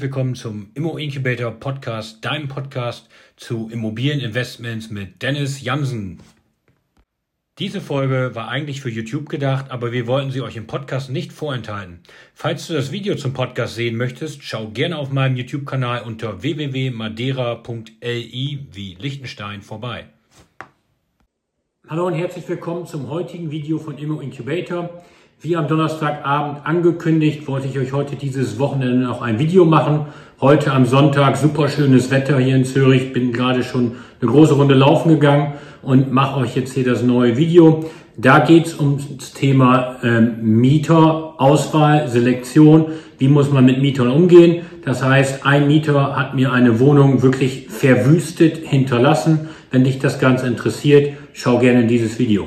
Herzlich willkommen zum Immo Incubator Podcast, deinem Podcast zu Immobilieninvestments mit Dennis Jansen. Diese Folge war eigentlich für YouTube gedacht, aber wir wollten sie euch im Podcast nicht vorenthalten. Falls du das Video zum Podcast sehen möchtest, schau gerne auf meinem YouTube-Kanal unter www.madeira.li wie Liechtenstein vorbei. Hallo und herzlich willkommen zum heutigen Video von Immo Incubator. Wie am Donnerstagabend angekündigt, wollte ich euch heute dieses Wochenende noch ein Video machen. Heute am Sonntag, super schönes Wetter hier in Zürich. Bin gerade schon eine große Runde laufen gegangen und mache euch jetzt hier das neue Video. Da geht es ums Thema ähm, Mieter, Auswahl, Selektion. Wie muss man mit Mietern umgehen? Das heißt, ein Mieter hat mir eine Wohnung wirklich verwüstet hinterlassen. Wenn dich das Ganze interessiert, schau gerne in dieses Video.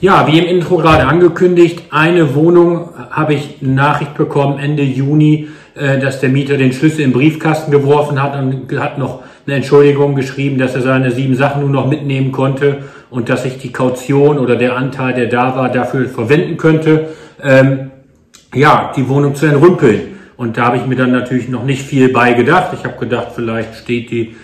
Ja, wie im Intro gerade angekündigt, eine Wohnung habe ich Nachricht bekommen Ende Juni, äh, dass der Mieter den Schlüssel im Briefkasten geworfen hat und hat noch eine Entschuldigung geschrieben, dass er seine sieben Sachen nur noch mitnehmen konnte und dass ich die Kaution oder der Anteil, der da war, dafür verwenden könnte, ähm, ja, die Wohnung zu entrümpeln. Und da habe ich mir dann natürlich noch nicht viel bei gedacht. Ich habe gedacht, vielleicht steht die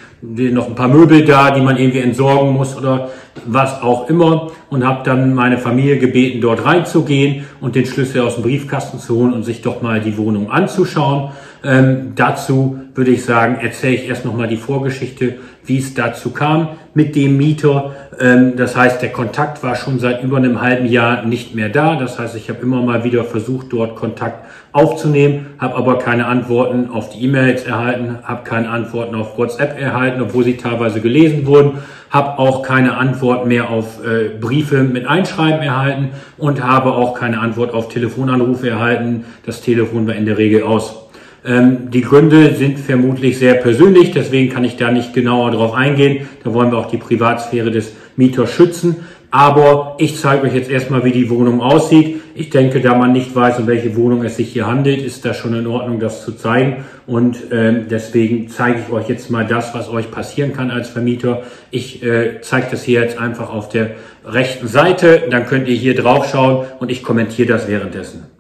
noch ein paar Möbel da, die man irgendwie entsorgen muss oder was auch immer und habe dann meine Familie gebeten, dort reinzugehen und den Schlüssel aus dem Briefkasten zu holen und sich doch mal die Wohnung anzuschauen. Ähm, dazu würde ich sagen, erzähle ich erst nochmal die Vorgeschichte, wie es dazu kam mit dem Mieter. Ähm, das heißt, der Kontakt war schon seit über einem halben Jahr nicht mehr da. Das heißt, ich habe immer mal wieder versucht, dort Kontakt aufzunehmen, habe aber keine Antworten auf die E-Mails erhalten, habe keine Antworten auf WhatsApp erhalten, obwohl sie teilweise gelesen wurden, habe auch keine Antwort mehr auf äh, Briefe mit Einschreiben erhalten und habe auch keine Antwort auf Telefonanrufe erhalten. Das Telefon war in der Regel aus. Ähm, die Gründe sind vermutlich sehr persönlich, deswegen kann ich da nicht genauer drauf eingehen. Da wollen wir auch die Privatsphäre des Mieters schützen. Aber ich zeige euch jetzt erstmal, wie die Wohnung aussieht. Ich denke, da man nicht weiß, um welche Wohnung es sich hier handelt, ist das schon in Ordnung, das zu zeigen. Und ähm, deswegen zeige ich euch jetzt mal das, was euch passieren kann als Vermieter. Ich äh, zeige das hier jetzt einfach auf der rechten Seite. Dann könnt ihr hier drauf schauen und ich kommentiere das währenddessen.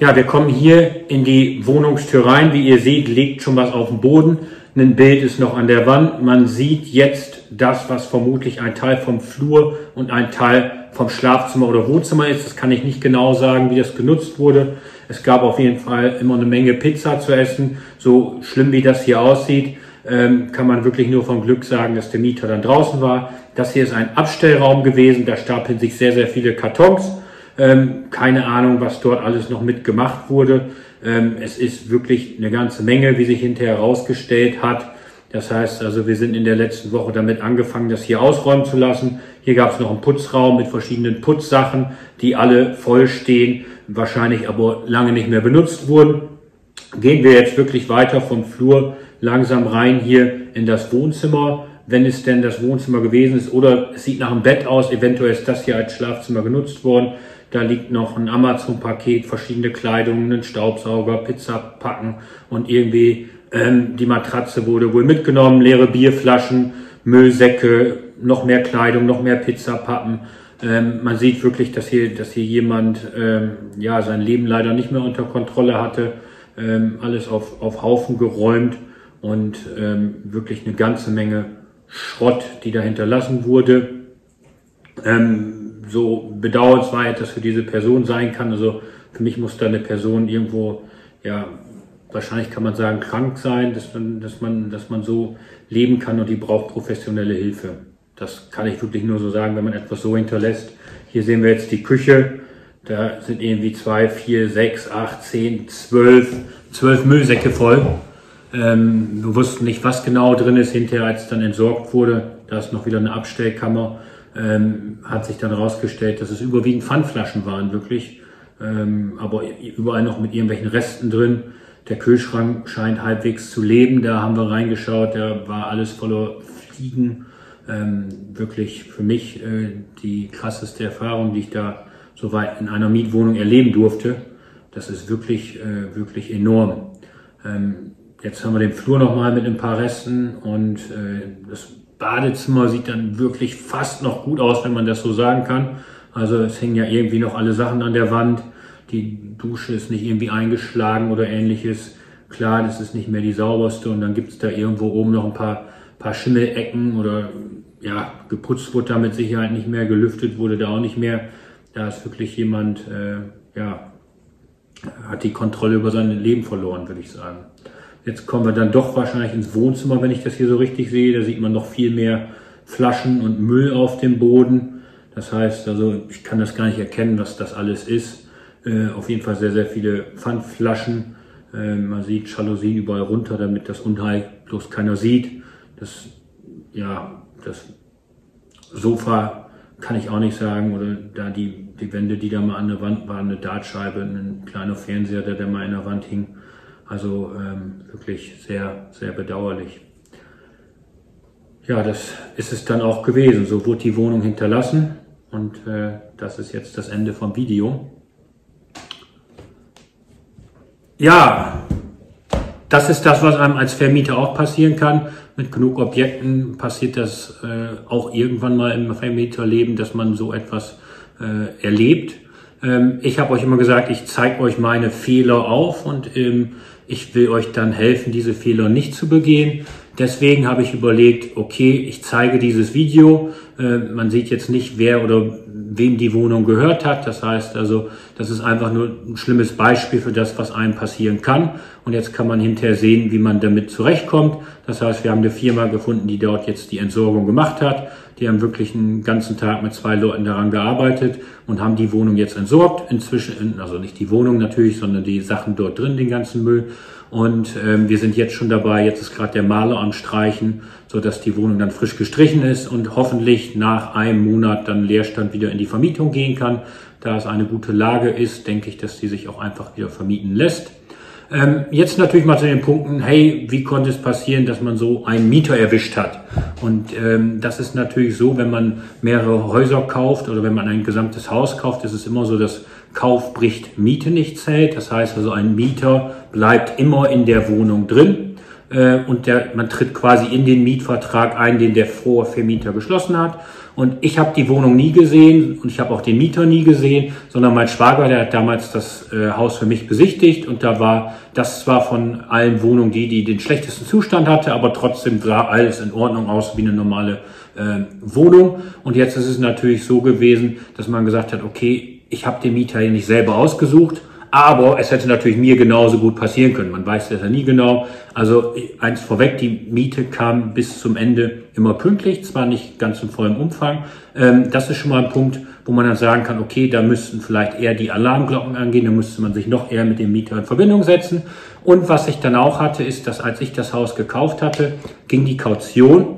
Ja, wir kommen hier in die Wohnungstür rein. Wie ihr seht, liegt schon was auf dem Boden. Ein Bild ist noch an der Wand. Man sieht jetzt das, was vermutlich ein Teil vom Flur und ein Teil vom Schlafzimmer oder Wohnzimmer ist. Das kann ich nicht genau sagen, wie das genutzt wurde. Es gab auf jeden Fall immer eine Menge Pizza zu essen. So schlimm wie das hier aussieht, ähm, kann man wirklich nur vom Glück sagen, dass der Mieter dann draußen war. Das hier ist ein Abstellraum gewesen. Da stapeln sich sehr, sehr viele Kartons. Ähm, keine Ahnung, was dort alles noch mitgemacht wurde. Ähm, es ist wirklich eine ganze Menge, wie sich hinterher herausgestellt hat. Das heißt also, wir sind in der letzten Woche damit angefangen, das hier ausräumen zu lassen. Hier gab es noch einen Putzraum mit verschiedenen Putzsachen, die alle voll stehen, wahrscheinlich aber lange nicht mehr benutzt wurden. Gehen wir jetzt wirklich weiter vom Flur langsam rein hier in das Wohnzimmer, wenn es denn das Wohnzimmer gewesen ist oder es sieht nach einem Bett aus, eventuell ist das hier als Schlafzimmer genutzt worden. Da liegt noch ein Amazon-Paket, verschiedene Kleidung, ein Staubsauger, Pizzapacken und irgendwie ähm, die Matratze wurde wohl mitgenommen, leere Bierflaschen, Müllsäcke, noch mehr Kleidung, noch mehr Pizzapappen. Ähm, man sieht wirklich, dass hier, dass hier jemand ähm, ja sein Leben leider nicht mehr unter Kontrolle hatte. Ähm, alles auf, auf Haufen geräumt und ähm, wirklich eine ganze Menge Schrott, die da hinterlassen wurde. Ähm, so bedauernswert das für diese Person sein kann. Also für mich muss da eine Person irgendwo, ja, wahrscheinlich kann man sagen, krank sein, dass man, dass man, dass man so leben kann und die braucht professionelle Hilfe. Das kann ich wirklich nur so sagen, wenn man etwas so hinterlässt. Hier sehen wir jetzt die Küche. Da sind irgendwie zwei, vier, sechs, acht, zehn, zwölf, zwölf Müllsäcke voll. Ähm, wir wussten nicht, was genau drin ist hinterher, als es dann entsorgt wurde. Da ist noch wieder eine Abstellkammer ähm, hat sich dann herausgestellt, dass es überwiegend Pfandflaschen waren, wirklich. Ähm, aber überall noch mit irgendwelchen Resten drin. Der Kühlschrank scheint halbwegs zu leben. Da haben wir reingeschaut, da war alles voller Fliegen. Ähm, wirklich für mich äh, die krasseste Erfahrung, die ich da soweit in einer Mietwohnung erleben durfte. Das ist wirklich, äh, wirklich enorm. Ähm, jetzt haben wir den Flur nochmal mit ein paar Resten und äh, das Badezimmer sieht dann wirklich fast noch gut aus, wenn man das so sagen kann. Also es hängen ja irgendwie noch alle Sachen an der Wand. die Dusche ist nicht irgendwie eingeschlagen oder ähnliches. Klar, das ist nicht mehr die sauberste und dann gibt es da irgendwo oben noch ein paar, paar Schimmelecken oder ja, geputzt wurde da mit Sicherheit nicht mehr, gelüftet wurde da auch nicht mehr. Da ist wirklich jemand, äh, ja, hat die Kontrolle über sein Leben verloren, würde ich sagen. Jetzt kommen wir dann doch wahrscheinlich ins Wohnzimmer, wenn ich das hier so richtig sehe. Da sieht man noch viel mehr Flaschen und Müll auf dem Boden. Das heißt, also ich kann das gar nicht erkennen, was das alles ist. Äh, auf jeden Fall sehr, sehr viele Pfandflaschen. Äh, man sieht Jalousien überall runter, damit das Unheil bloß keiner sieht. Das, ja, das Sofa kann ich auch nicht sagen. Oder da die, die Wände, die da mal an der Wand waren, eine Dartscheibe, ein kleiner Fernseher, der da mal in der Wand hing. Also ähm, wirklich sehr, sehr bedauerlich. Ja, das ist es dann auch gewesen. So wurde die Wohnung hinterlassen und äh, das ist jetzt das Ende vom Video. Ja, das ist das, was einem als Vermieter auch passieren kann. Mit genug Objekten passiert das äh, auch irgendwann mal im Vermieterleben, dass man so etwas äh, erlebt. Ähm, ich habe euch immer gesagt, ich zeige euch meine Fehler auf und ähm, ich will euch dann helfen, diese Fehler nicht zu begehen. Deswegen habe ich überlegt, okay, ich zeige dieses Video. Äh, man sieht jetzt nicht, wer oder wem die Wohnung gehört hat. Das heißt also, das ist einfach nur ein schlimmes Beispiel für das, was einem passieren kann. Und jetzt kann man hinterher sehen, wie man damit zurechtkommt. Das heißt, wir haben eine Firma gefunden, die dort jetzt die Entsorgung gemacht hat. Die haben wirklich einen ganzen Tag mit zwei Leuten daran gearbeitet und haben die Wohnung jetzt entsorgt. Inzwischen, also nicht die Wohnung natürlich, sondern die Sachen dort drin, den ganzen Müll. Und ähm, wir sind jetzt schon dabei, jetzt ist gerade der Maler am Streichen, so dass die Wohnung dann frisch gestrichen ist und hoffentlich nach einem Monat dann Leerstand wieder in die Vermietung gehen kann. Da es eine gute Lage ist, denke ich, dass die sich auch einfach wieder vermieten lässt. Ähm, jetzt natürlich mal zu den Punkten, hey, wie konnte es passieren, dass man so einen Mieter erwischt hat? Und ähm, das ist natürlich so, wenn man mehrere Häuser kauft oder wenn man ein gesamtes Haus kauft, ist es immer so, dass Kauf bricht Miete nicht zählt. Das heißt also, ein Mieter bleibt immer in der Wohnung drin äh, und der, man tritt quasi in den Mietvertrag ein, den der Vorvermieter geschlossen hat. Und ich habe die Wohnung nie gesehen und ich habe auch den Mieter nie gesehen, sondern mein Schwager, der hat damals das äh, Haus für mich besichtigt und da war, das war von allen Wohnungen die, die den schlechtesten Zustand hatte, aber trotzdem sah alles in Ordnung aus wie eine normale äh, Wohnung. Und jetzt ist es natürlich so gewesen, dass man gesagt hat, okay, ich habe den Mieter hier nicht selber ausgesucht, aber es hätte natürlich mir genauso gut passieren können. Man weiß das ja nie genau. Also eins vorweg, die Miete kam bis zum Ende immer pünktlich, zwar nicht ganz in vollem Umfang. Ähm, das ist schon mal ein Punkt, wo man dann sagen kann, okay, da müssten vielleicht eher die Alarmglocken angehen, da müsste man sich noch eher mit dem Mieter in Verbindung setzen. Und was ich dann auch hatte, ist, dass als ich das Haus gekauft hatte, ging die Kaution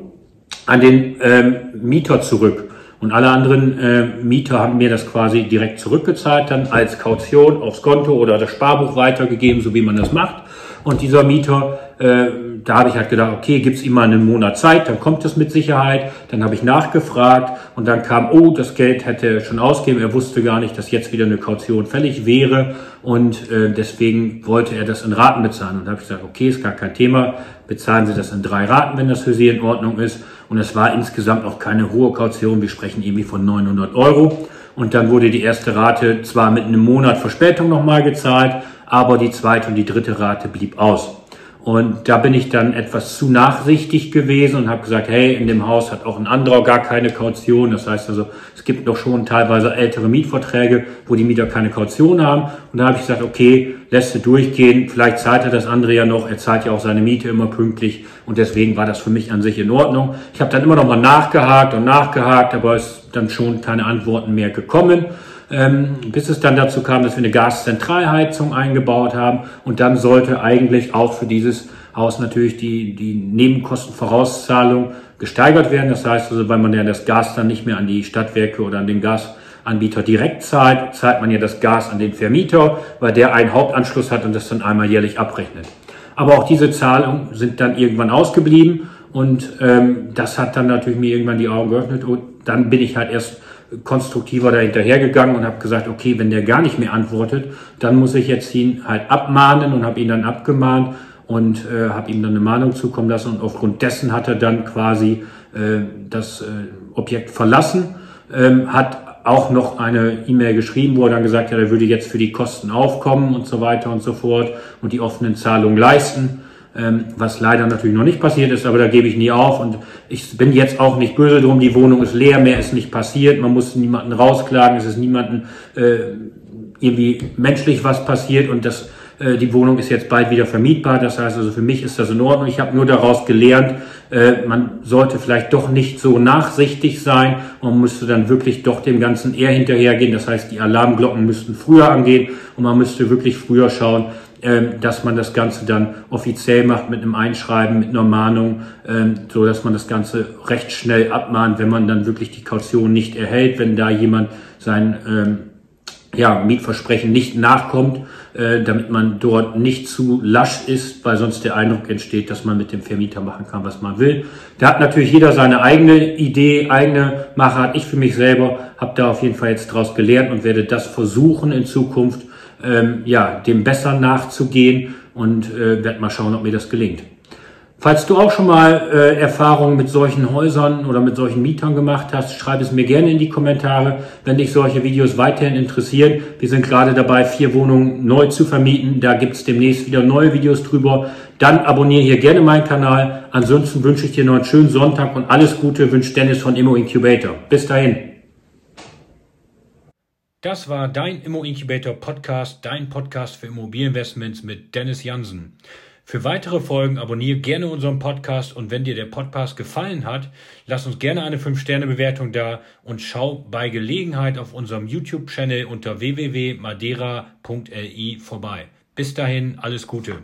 an den ähm, Mieter zurück. Und alle anderen äh, Mieter haben mir das quasi direkt zurückgezahlt, dann als Kaution aufs Konto oder das Sparbuch weitergegeben, so wie man das macht. Und dieser Mieter, äh, da habe ich halt gedacht, okay, gib's ihm mal einen Monat Zeit, dann kommt es mit Sicherheit. Dann habe ich nachgefragt und dann kam, oh, das Geld hätte er schon ausgegeben. Er wusste gar nicht, dass jetzt wieder eine Kaution fällig wäre und äh, deswegen wollte er das in Raten bezahlen. Und da habe ich gesagt, okay, ist gar kein Thema, bezahlen Sie das in drei Raten, wenn das für Sie in Ordnung ist. Und es war insgesamt auch keine hohe Kaution, wir sprechen irgendwie von 900 Euro. Und dann wurde die erste Rate zwar mit einem Monat Verspätung nochmal gezahlt, aber die zweite und die dritte Rate blieb aus. Und da bin ich dann etwas zu nachsichtig gewesen und habe gesagt, hey, in dem Haus hat auch ein anderer gar keine Kaution. Das heißt also, es gibt noch schon teilweise ältere Mietverträge, wo die Mieter keine Kaution haben. Und da habe ich gesagt, okay, lässt du durchgehen. Vielleicht zahlt er das andere ja noch. Er zahlt ja auch seine Miete immer pünktlich. Und deswegen war das für mich an sich in Ordnung. Ich habe dann immer noch mal nachgehakt und nachgehakt, aber es ist dann schon keine Antworten mehr gekommen ähm, bis es dann dazu kam, dass wir eine Gaszentralheizung eingebaut haben. Und dann sollte eigentlich auch für dieses Haus natürlich die, die Nebenkostenvorauszahlung gesteigert werden. Das heißt also, weil man ja das Gas dann nicht mehr an die Stadtwerke oder an den Gasanbieter direkt zahlt, zahlt man ja das Gas an den Vermieter, weil der einen Hauptanschluss hat und das dann einmal jährlich abrechnet. Aber auch diese Zahlungen sind dann irgendwann ausgeblieben und ähm, das hat dann natürlich mir irgendwann die Augen geöffnet und dann bin ich halt erst konstruktiver dahinterhergegangen und habe gesagt, okay, wenn der gar nicht mehr antwortet, dann muss ich jetzt ihn halt abmahnen und habe ihn dann abgemahnt und äh, habe ihm dann eine Mahnung zukommen lassen und aufgrund dessen hat er dann quasi äh, das äh, Objekt verlassen, ähm, hat auch noch eine E-Mail geschrieben, wo er dann gesagt hat, er würde jetzt für die Kosten aufkommen und so weiter und so fort und die offenen Zahlungen leisten. Ähm, was leider natürlich noch nicht passiert ist, aber da gebe ich nie auf. Und ich bin jetzt auch nicht böse drum, die Wohnung ist leer, mehr ist nicht passiert, man muss niemanden rausklagen, es ist niemanden äh, irgendwie menschlich was passiert. Und das äh, die Wohnung ist jetzt bald wieder vermietbar. Das heißt also, für mich ist das in Ordnung. Ich habe nur daraus gelernt, äh, man sollte vielleicht doch nicht so nachsichtig sein. Und müsste dann wirklich doch dem Ganzen eher hinterhergehen. Das heißt, die Alarmglocken müssten früher angehen. Und man müsste wirklich früher schauen, dass man das Ganze dann offiziell macht mit einem Einschreiben, mit einer Mahnung, ähm, so dass man das Ganze recht schnell abmahnt, wenn man dann wirklich die Kaution nicht erhält, wenn da jemand sein ähm, ja, Mietversprechen nicht nachkommt, äh, damit man dort nicht zu lasch ist, weil sonst der Eindruck entsteht, dass man mit dem Vermieter machen kann, was man will. Da hat natürlich jeder seine eigene Idee, eigene Machart. Ich für mich selber habe da auf jeden Fall jetzt draus gelernt und werde das versuchen in Zukunft, ähm, ja, dem besser nachzugehen und äh, werde mal schauen, ob mir das gelingt. Falls du auch schon mal äh, Erfahrungen mit solchen Häusern oder mit solchen Mietern gemacht hast, schreib es mir gerne in die Kommentare, wenn dich solche Videos weiterhin interessieren. Wir sind gerade dabei, vier Wohnungen neu zu vermieten. Da gibt's demnächst wieder neue Videos drüber. Dann abonniere hier gerne meinen Kanal. Ansonsten wünsche ich dir noch einen schönen Sonntag und alles Gute wünscht Dennis von Immo Incubator. Bis dahin. Das war dein Immo Incubator Podcast, dein Podcast für Immobilieninvestments mit Dennis Jansen. Für weitere Folgen abonniere gerne unseren Podcast und wenn dir der Podcast gefallen hat, lass uns gerne eine 5-Sterne-Bewertung da und schau bei Gelegenheit auf unserem YouTube-Channel unter www.madeira.li vorbei. Bis dahin, alles Gute.